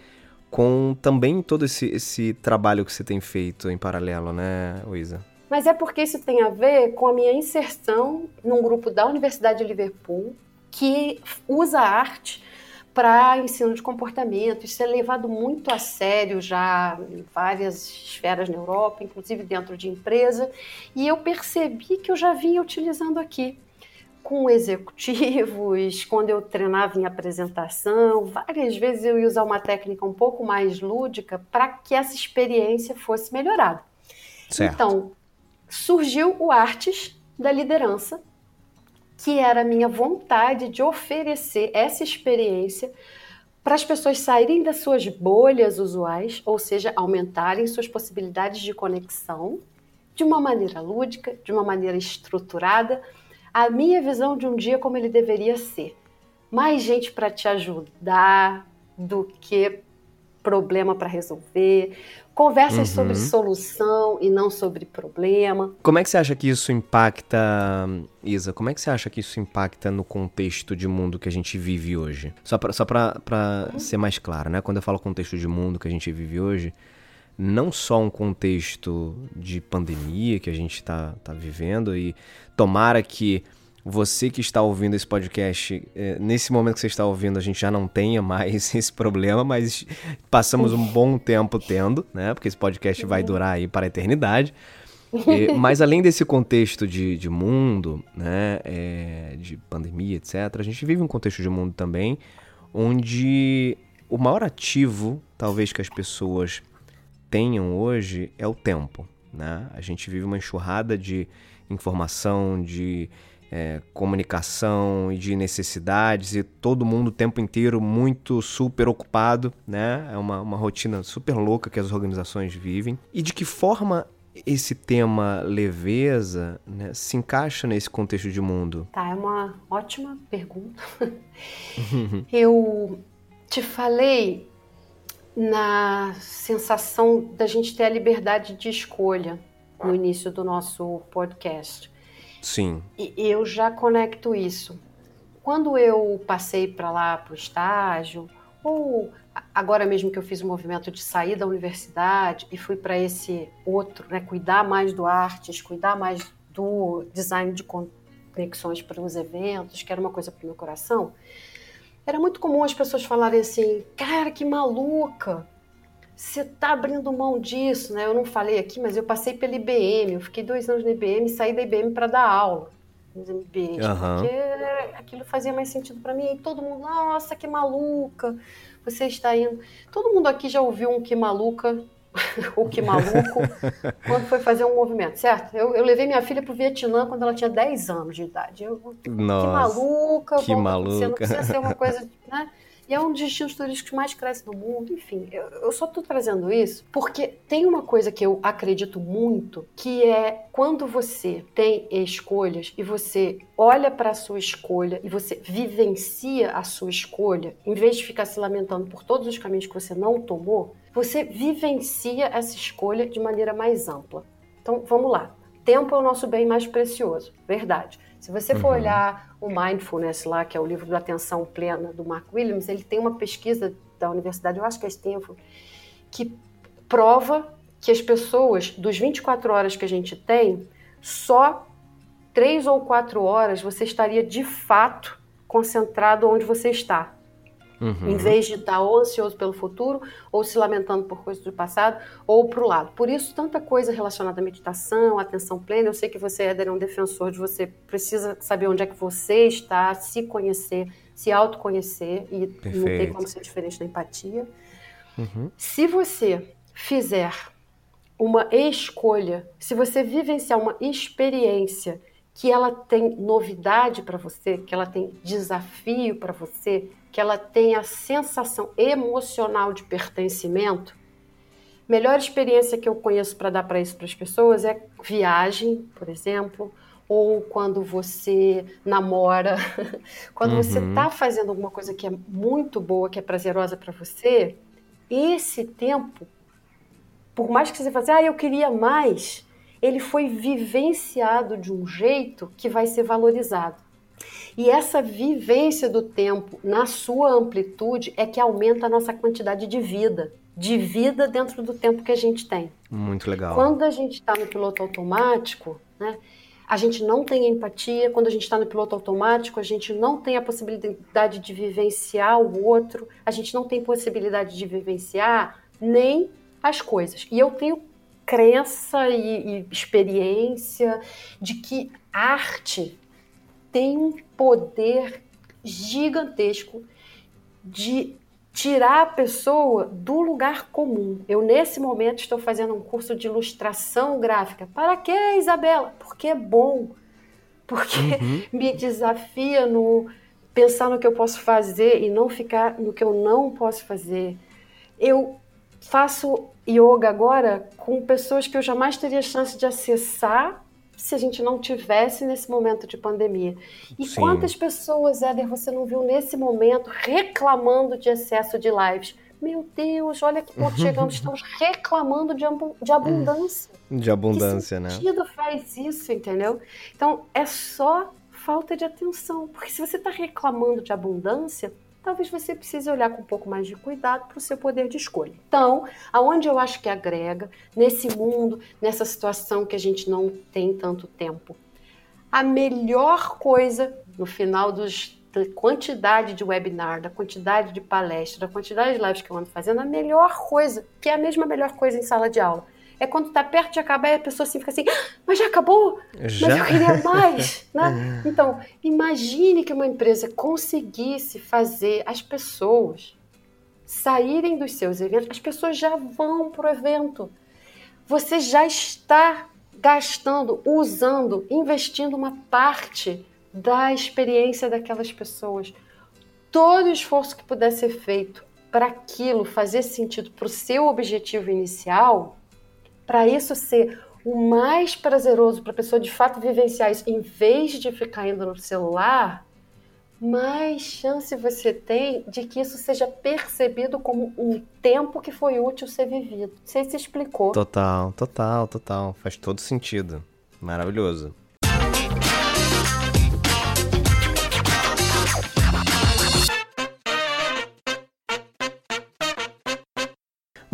com também todo esse, esse trabalho que você tem feito em paralelo, né, Luísa? Mas é porque isso tem a ver com a minha inserção num grupo da Universidade de Liverpool que usa arte para ensino de comportamento. Isso é levado muito a sério já em várias esferas na Europa, inclusive dentro de empresa, e eu percebi que eu já vinha utilizando aqui com executivos, quando eu treinava em apresentação, várias vezes eu ia usar uma técnica um pouco mais lúdica para que essa experiência fosse melhorada. Certo. Então, surgiu o Artes da Liderança, que era a minha vontade de oferecer essa experiência para as pessoas saírem das suas bolhas usuais, ou seja, aumentarem suas possibilidades de conexão de uma maneira lúdica, de uma maneira estruturada, a minha visão de um dia como ele deveria ser. Mais gente para te ajudar do que problema para resolver, conversas uhum. sobre solução e não sobre problema. Como é que você acha que isso impacta, Isa? Como é que você acha que isso impacta no contexto de mundo que a gente vive hoje? Só para só uhum. ser mais claro, né? Quando eu falo contexto de mundo que a gente vive hoje, não só um contexto de pandemia que a gente está tá vivendo e tomara que você que está ouvindo esse podcast, é, nesse momento que você está ouvindo, a gente já não tenha mais esse problema, mas passamos um bom tempo tendo, né? Porque esse podcast vai durar aí para a eternidade. E, mas além desse contexto de, de mundo, né, é, de pandemia, etc., a gente vive um contexto de mundo também onde o maior ativo, talvez, que as pessoas tenham hoje é o tempo. Né? A gente vive uma enxurrada de informação, de é, comunicação e de necessidades e todo mundo o tempo inteiro muito super ocupado, né? É uma, uma rotina super louca que as organizações vivem. E de que forma esse tema leveza né, se encaixa nesse contexto de mundo? Tá, é uma ótima pergunta. Eu te falei na sensação da gente ter a liberdade de escolha no início do nosso podcast. Sim. E eu já conecto isso. Quando eu passei para lá para o estágio, ou agora mesmo que eu fiz o movimento de sair da universidade e fui para esse outro, né, cuidar mais do artes, cuidar mais do design de conexões para os eventos, que era uma coisa para o meu coração, era muito comum as pessoas falarem assim: cara, que maluca! Você tá abrindo mão disso, né? Eu não falei aqui, mas eu passei pela IBM, eu fiquei dois anos na IBM saí da IBM para dar aula nos MBAs, uhum. porque aquilo fazia mais sentido para mim. E todo mundo, nossa, que maluca! Você está indo. Todo mundo aqui já ouviu um que maluca o que maluco, quando foi fazer um movimento, certo? Eu, eu levei minha filha para o Vietnã quando ela tinha 10 anos de idade. Eu, Nossa, que maluca, que maluca. Você não precisa ser uma coisa, né? E é um dos destinos turísticos que mais cresce no mundo. Enfim, eu, eu só estou trazendo isso porque tem uma coisa que eu acredito muito, que é quando você tem escolhas e você olha para a sua escolha e você vivencia a sua escolha, em vez de ficar se lamentando por todos os caminhos que você não tomou, você vivencia essa escolha de maneira mais ampla. Então, vamos lá. Tempo é o nosso bem mais precioso, verdade. Se você for uhum. olhar o Mindfulness lá, que é o livro da atenção plena do Mark Williams, ele tem uma pesquisa da universidade, eu acho que é Stanford, que prova que as pessoas, dos 24 horas que a gente tem, só três ou quatro horas você estaria de fato concentrado onde você está. Uhum. Em vez de estar ou ansioso pelo futuro, ou se lamentando por coisas do passado, ou para o lado. Por isso, tanta coisa relacionada à meditação, atenção plena. Eu sei que você, Éder, é um defensor de você precisa saber onde é que você está, se conhecer, se autoconhecer, e Perfeito. não tem como ser diferente da empatia. Uhum. Se você fizer uma escolha, se você vivenciar uma experiência que ela tem novidade para você, que ela tem desafio para você, que ela tem a sensação emocional de pertencimento. Melhor experiência que eu conheço para dar para isso para as pessoas é viagem, por exemplo, ou quando você namora, quando uhum. você está fazendo alguma coisa que é muito boa, que é prazerosa para você, esse tempo, por mais que você faça, ah, eu queria mais, ele foi vivenciado de um jeito que vai ser valorizado. E essa vivência do tempo na sua amplitude é que aumenta a nossa quantidade de vida, de vida dentro do tempo que a gente tem. Muito legal. Quando a gente está no piloto automático, né, a gente não tem empatia. Quando a gente está no piloto automático, a gente não tem a possibilidade de vivenciar o outro, a gente não tem possibilidade de vivenciar nem as coisas. E eu tenho crença e, e experiência de que arte tem um poder gigantesco de tirar a pessoa do lugar comum. Eu, nesse momento, estou fazendo um curso de ilustração gráfica. Para que, Isabela? Porque é bom. Porque uhum. me desafia no pensar no que eu posso fazer e não ficar no que eu não posso fazer. Eu faço yoga agora com pessoas que eu jamais teria chance de acessar se a gente não tivesse nesse momento de pandemia. E Sim. quantas pessoas, Éder, você não viu nesse momento reclamando de excesso de lives? Meu Deus, olha que ponto chegamos, estamos reclamando de, de abundância. De abundância, né? Que sentido faz isso, entendeu? Então, é só falta de atenção. Porque se você está reclamando de abundância, talvez você precise olhar com um pouco mais de cuidado para o seu poder de escolha. Então, aonde eu acho que agrega, nesse mundo, nessa situação que a gente não tem tanto tempo, a melhor coisa no final dos, da quantidade de webinar, da quantidade de palestra, da quantidade de lives que eu ando fazendo, a melhor coisa, que é a mesma melhor coisa em sala de aula, é quando está perto de acabar e a pessoa assim fica assim, ah, mas já acabou? Já? Mas eu queria mais, né? Então, imagine que uma empresa conseguisse fazer as pessoas saírem dos seus eventos, as pessoas já vão para o evento. Você já está gastando, usando, investindo uma parte da experiência daquelas pessoas. Todo o esforço que puder ser feito para aquilo fazer sentido para o seu objetivo inicial, para isso ser o mais prazeroso para a pessoa de fato vivenciar isso, em vez de ficar indo no celular, mais chance você tem de que isso seja percebido como um tempo que foi útil ser vivido. Você se explicou. Total, total, total. Faz todo sentido. Maravilhoso.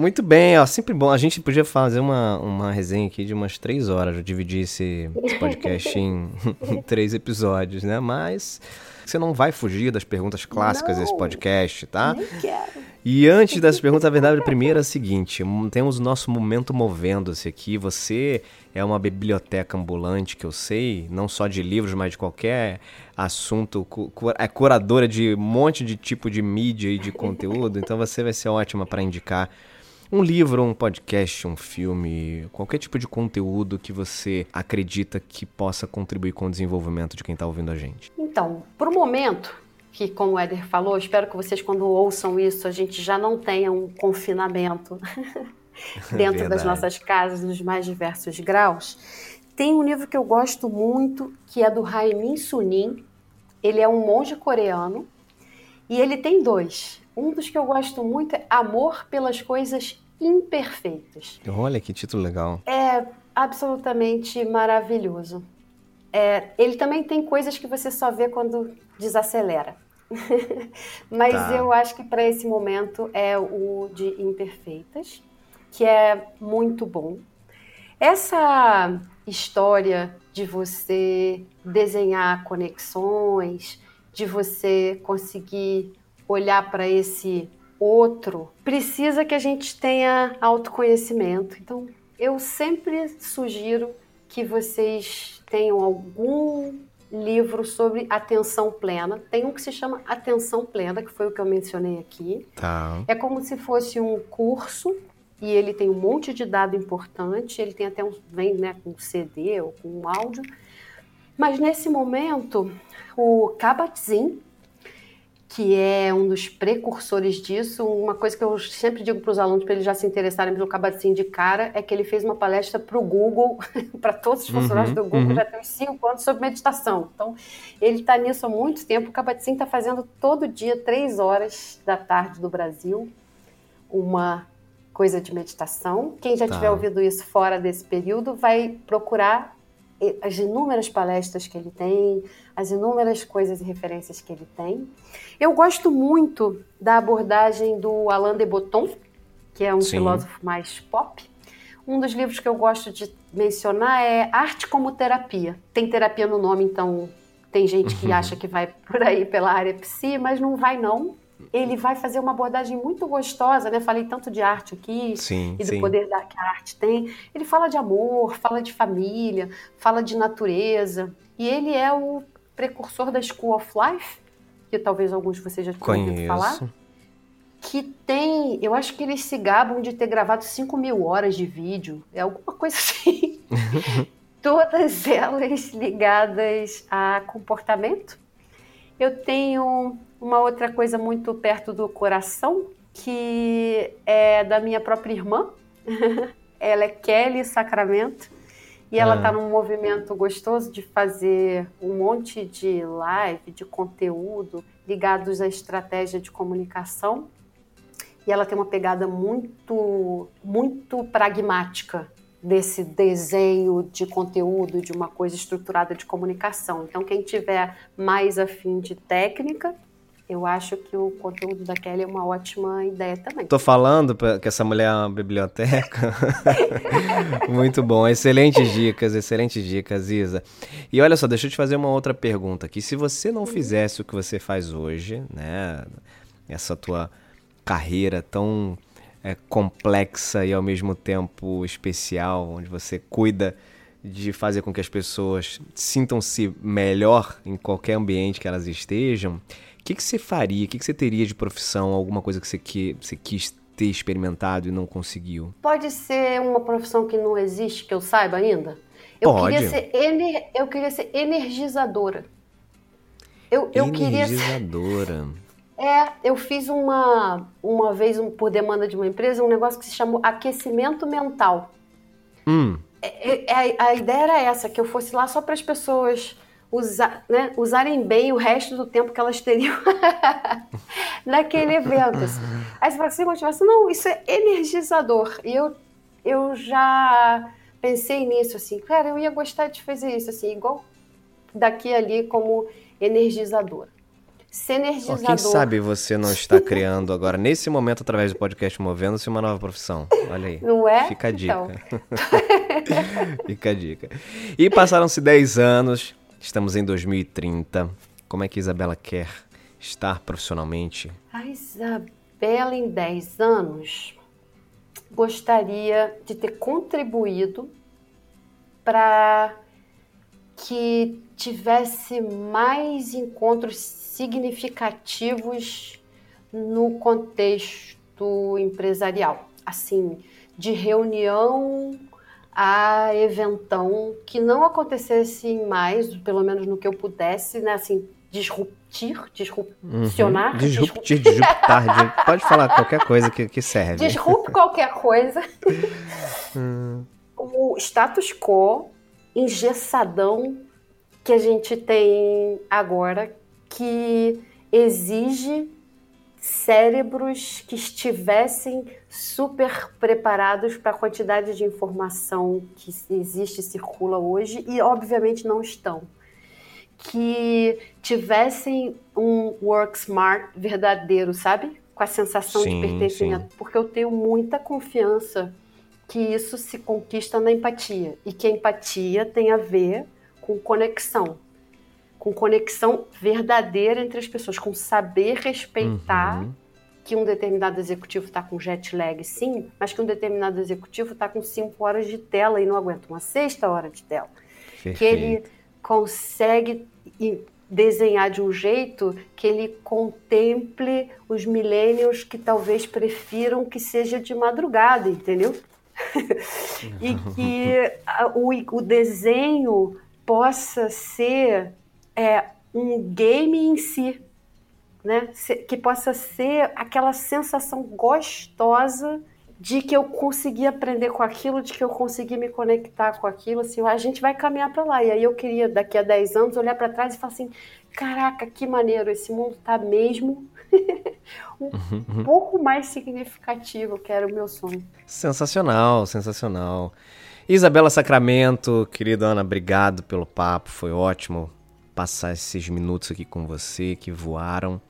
Muito bem, ó, sempre bom. A gente podia fazer uma, uma resenha aqui de umas três horas, eu dividi esse, esse podcast em, em, três episódios, né? Mas você não vai fugir das perguntas clássicas não, desse podcast, tá? Nem quero. E antes das perguntas, a verdade, a primeira é a seguinte: temos o nosso momento movendo-se aqui. Você é uma biblioteca ambulante, que eu sei, não só de livros, mas de qualquer assunto. É curadora de um monte de tipo de mídia e de conteúdo, então você vai ser ótima para indicar um livro, um podcast, um filme, qualquer tipo de conteúdo que você acredita que possa contribuir com o desenvolvimento de quem está ouvindo a gente? Então, por um momento, que como o Éder falou, espero que vocês quando ouçam isso, a gente já não tenha um confinamento dentro Verdade. das nossas casas nos mais diversos graus. Tem um livro que eu gosto muito, que é do Haimin Sunim. Ele é um monge coreano e ele tem dois. Um dos que eu gosto muito é Amor pelas Coisas Imperfeitas. Olha que título legal. É absolutamente maravilhoso. É, ele também tem coisas que você só vê quando desacelera. Mas tá. eu acho que para esse momento é o de Imperfeitas, que é muito bom. Essa história de você desenhar conexões, de você conseguir olhar para esse outro, precisa que a gente tenha autoconhecimento. Então, eu sempre sugiro que vocês tenham algum livro sobre atenção plena. Tem um que se chama Atenção Plena, que foi o que eu mencionei aqui. Tá. É como se fosse um curso e ele tem um monte de dado importante. Ele tem até um vem né, com CD ou com áudio. Mas nesse momento, o Kabat-Zinn, que é um dos precursores disso. Uma coisa que eu sempre digo para os alunos, para eles já se interessarem pelo Kabat-Zinn de cara, é que ele fez uma palestra para o Google, para todos os funcionários uhum, do Google, uhum. já tem uns cinco anos sobre meditação. Então, ele está nisso há muito tempo. O Kabat-Zinn está fazendo todo dia, três horas da tarde do Brasil, uma coisa de meditação. Quem já tá. tiver ouvido isso fora desse período vai procurar as inúmeras palestras que ele tem, as inúmeras coisas e referências que ele tem. Eu gosto muito da abordagem do Alain de Botton, que é um Sim. filósofo mais pop. Um dos livros que eu gosto de mencionar é Arte como Terapia. Tem terapia no nome, então tem gente que acha que vai por aí pela área psi, mas não vai não ele vai fazer uma abordagem muito gostosa, né? Falei tanto de arte aqui sim, e do sim. poder da que a arte tem. Ele fala de amor, fala de família, fala de natureza. E ele é o precursor da School of Life, que talvez alguns de vocês já tenham ouvido falar. Que tem, eu acho que eles se gabam de ter gravado 5 mil horas de vídeo. É alguma coisa assim. Todas elas ligadas a comportamento. Eu tenho uma outra coisa muito perto do coração, que é da minha própria irmã. ela é Kelly Sacramento. E ela está ah. num movimento gostoso de fazer um monte de live, de conteúdo ligados à estratégia de comunicação. E ela tem uma pegada muito, muito pragmática desse desenho de conteúdo, de uma coisa estruturada de comunicação. Então, quem tiver mais afim de técnica, eu acho que o conteúdo da Kelly é uma ótima ideia também. Tô falando que essa mulher é uma biblioteca. Muito bom, excelentes dicas, excelentes dicas, Isa. E olha só, deixa eu te fazer uma outra pergunta aqui. Se você não fizesse o que você faz hoje, né, essa tua carreira tão é, complexa e ao mesmo tempo especial, onde você cuida de fazer com que as pessoas sintam-se melhor em qualquer ambiente que elas estejam, que, que você faria? O que, que você teria de profissão? Alguma coisa que você, que, você quis ter experimentado e não conseguiu? Pode ser uma profissão que não existe, que eu saiba ainda? Eu Pode. Queria ser ener... Eu queria ser energizadora. Eu, eu energizadora. Queria ser... É, eu fiz uma, uma vez, um, por demanda de uma empresa, um negócio que se chamou aquecimento mental. Hum. é, é, a ideia era essa, que eu fosse lá só para as pessoas usar, né, usarem bem o resto do tempo que elas teriam naquele evento. Assim. Aí você fala assim, motivação, não, isso é energizador. E eu, eu já pensei nisso, assim, cara, eu ia gostar de fazer isso, assim, igual daqui ali como energizador. Ser energizador. quem sabe você não está criando agora, nesse momento, através do podcast Movendo-se, uma nova profissão. Olha aí. Não é? Fica a dica. Então. Fica a dica. E passaram-se 10 anos, estamos em 2030. Como é que Isabela quer estar profissionalmente? A Isabela, em 10 anos, gostaria de ter contribuído para que tivesse mais encontros significativos no contexto empresarial, assim, de reunião a eventão que não acontecesse mais, pelo menos no que eu pudesse, né, assim, disruptir, disrupcionar. Uhum. Disruptir, disruptar, pode falar qualquer coisa que, que serve. Disrupt qualquer coisa. hum. O status quo engessadão que a gente tem agora, que exige cérebros que estivessem super preparados para a quantidade de informação que existe e circula hoje e obviamente não estão. Que tivessem um work smart verdadeiro, sabe? Com a sensação sim, de pertencimento, sim. porque eu tenho muita confiança que isso se conquista na empatia e que a empatia tem a ver com conexão, com conexão verdadeira entre as pessoas, com saber respeitar uhum. que um determinado executivo está com jet lag, sim, mas que um determinado executivo está com cinco horas de tela e não aguenta uma sexta hora de tela. Perfeito. Que ele consegue desenhar de um jeito que ele contemple os milênios que talvez prefiram que seja de madrugada, entendeu? e que o, o desenho possa ser é, um game em si, né? que possa ser aquela sensação gostosa de que eu consegui aprender com aquilo, de que eu consegui me conectar com aquilo, assim, a gente vai caminhar para lá. E aí eu queria, daqui a 10 anos, olhar para trás e falar assim, caraca, que maneiro, esse mundo tá mesmo um uhum, uhum. pouco mais significativo, que era o meu sonho. Sensacional, sensacional. Isabela Sacramento, querida Ana, obrigado pelo papo, foi ótimo passar esses minutos aqui com você que voaram.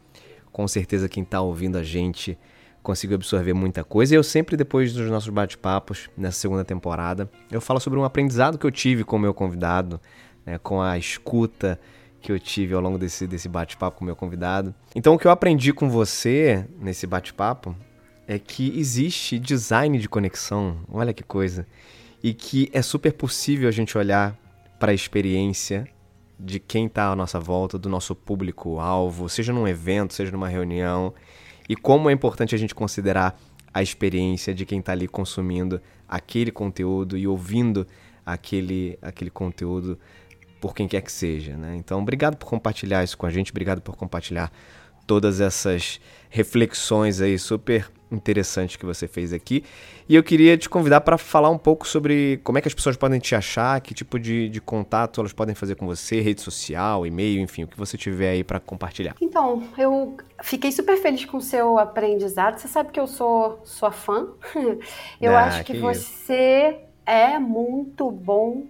Com certeza quem está ouvindo a gente conseguiu absorver muita coisa. E eu sempre, depois dos nossos bate-papos, nessa segunda temporada, eu falo sobre um aprendizado que eu tive com o meu convidado, né, com a escuta que eu tive ao longo desse, desse bate-papo com o meu convidado. Então, o que eu aprendi com você nesse bate-papo é que existe design de conexão. Olha que coisa e que é super possível a gente olhar para a experiência de quem está à nossa volta, do nosso público-alvo, seja num evento, seja numa reunião, e como é importante a gente considerar a experiência de quem está ali consumindo aquele conteúdo e ouvindo aquele, aquele conteúdo por quem quer que seja. Né? Então, obrigado por compartilhar isso com a gente, obrigado por compartilhar todas essas reflexões aí super interessante que você fez aqui. E eu queria te convidar para falar um pouco sobre como é que as pessoas podem te achar, que tipo de, de contato elas podem fazer com você, rede social, e-mail, enfim, o que você tiver aí para compartilhar. Então, eu fiquei super feliz com o seu aprendizado. Você sabe que eu sou sua fã. Eu ah, acho que, que você é muito bom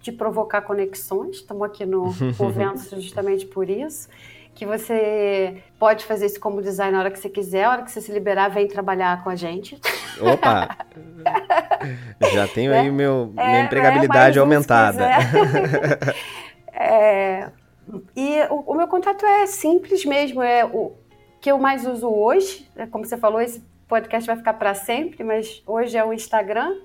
de provocar conexões. Estamos aqui no Movendo justamente por isso que você pode fazer isso como design a hora que você quiser, a hora que você se liberar, vem trabalhar com a gente. Opa! Já tenho é, aí meu, é, minha empregabilidade é, aumentada. é, e o, o, meu contato é simples mesmo, é o que eu mais uso hoje, é como você falou, esse podcast vai ficar para sempre, mas hoje é o Instagram,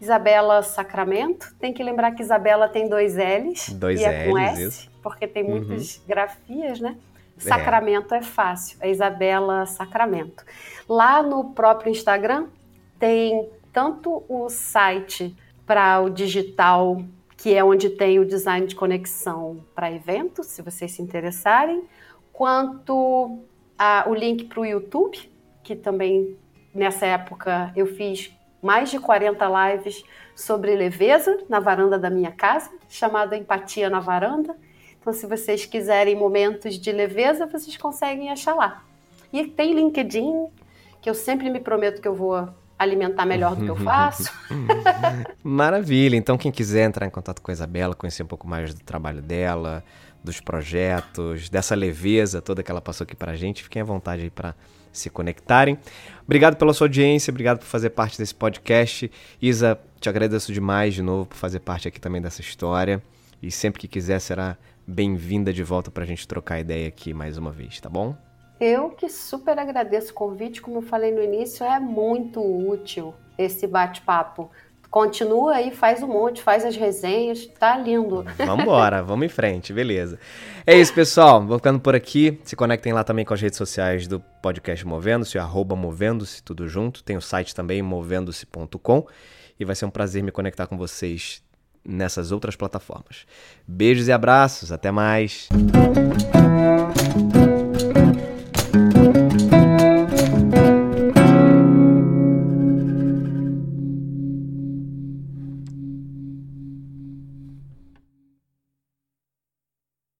Isabela Sacramento. Tem que lembrar que Isabela tem dois L's. Dois e é com S, isso. porque tem muitas uhum. grafias, né? Sacramento é. é fácil, é Isabela Sacramento. Lá no próprio Instagram tem tanto o site para o digital, que é onde tem o design de conexão para eventos, se vocês se interessarem, quanto a, o link para o YouTube, que também nessa época eu fiz mais de 40 lives sobre leveza na varanda da minha casa, chamada Empatia na Varanda. Então, se vocês quiserem momentos de leveza, vocês conseguem achar lá. E tem LinkedIn, que eu sempre me prometo que eu vou alimentar melhor do que eu faço. Maravilha. Então, quem quiser entrar em contato com a Isabela, conhecer um pouco mais do trabalho dela, dos projetos, dessa leveza toda que ela passou aqui pra gente, fiquem à vontade aí para se conectarem. Obrigado pela sua audiência, obrigado por fazer parte desse podcast. Isa, te agradeço demais de novo por fazer parte aqui também dessa história. E sempre que quiser será bem-vinda de volta para a gente trocar ideia aqui mais uma vez, tá bom? Eu que super agradeço o convite, como eu falei no início, é muito útil esse bate-papo. Continua aí, faz um monte, faz as resenhas, tá lindo. Vamos embora, vamos em frente, beleza. É isso, pessoal. Vou ficando por aqui. Se conectem lá também com as redes sociais do podcast Movendo-se, arroba Movendo-se, tudo junto. Tem o site também, movendo-se.com. E vai ser um prazer me conectar com vocês nessas outras plataformas. Beijos e abraços, até mais.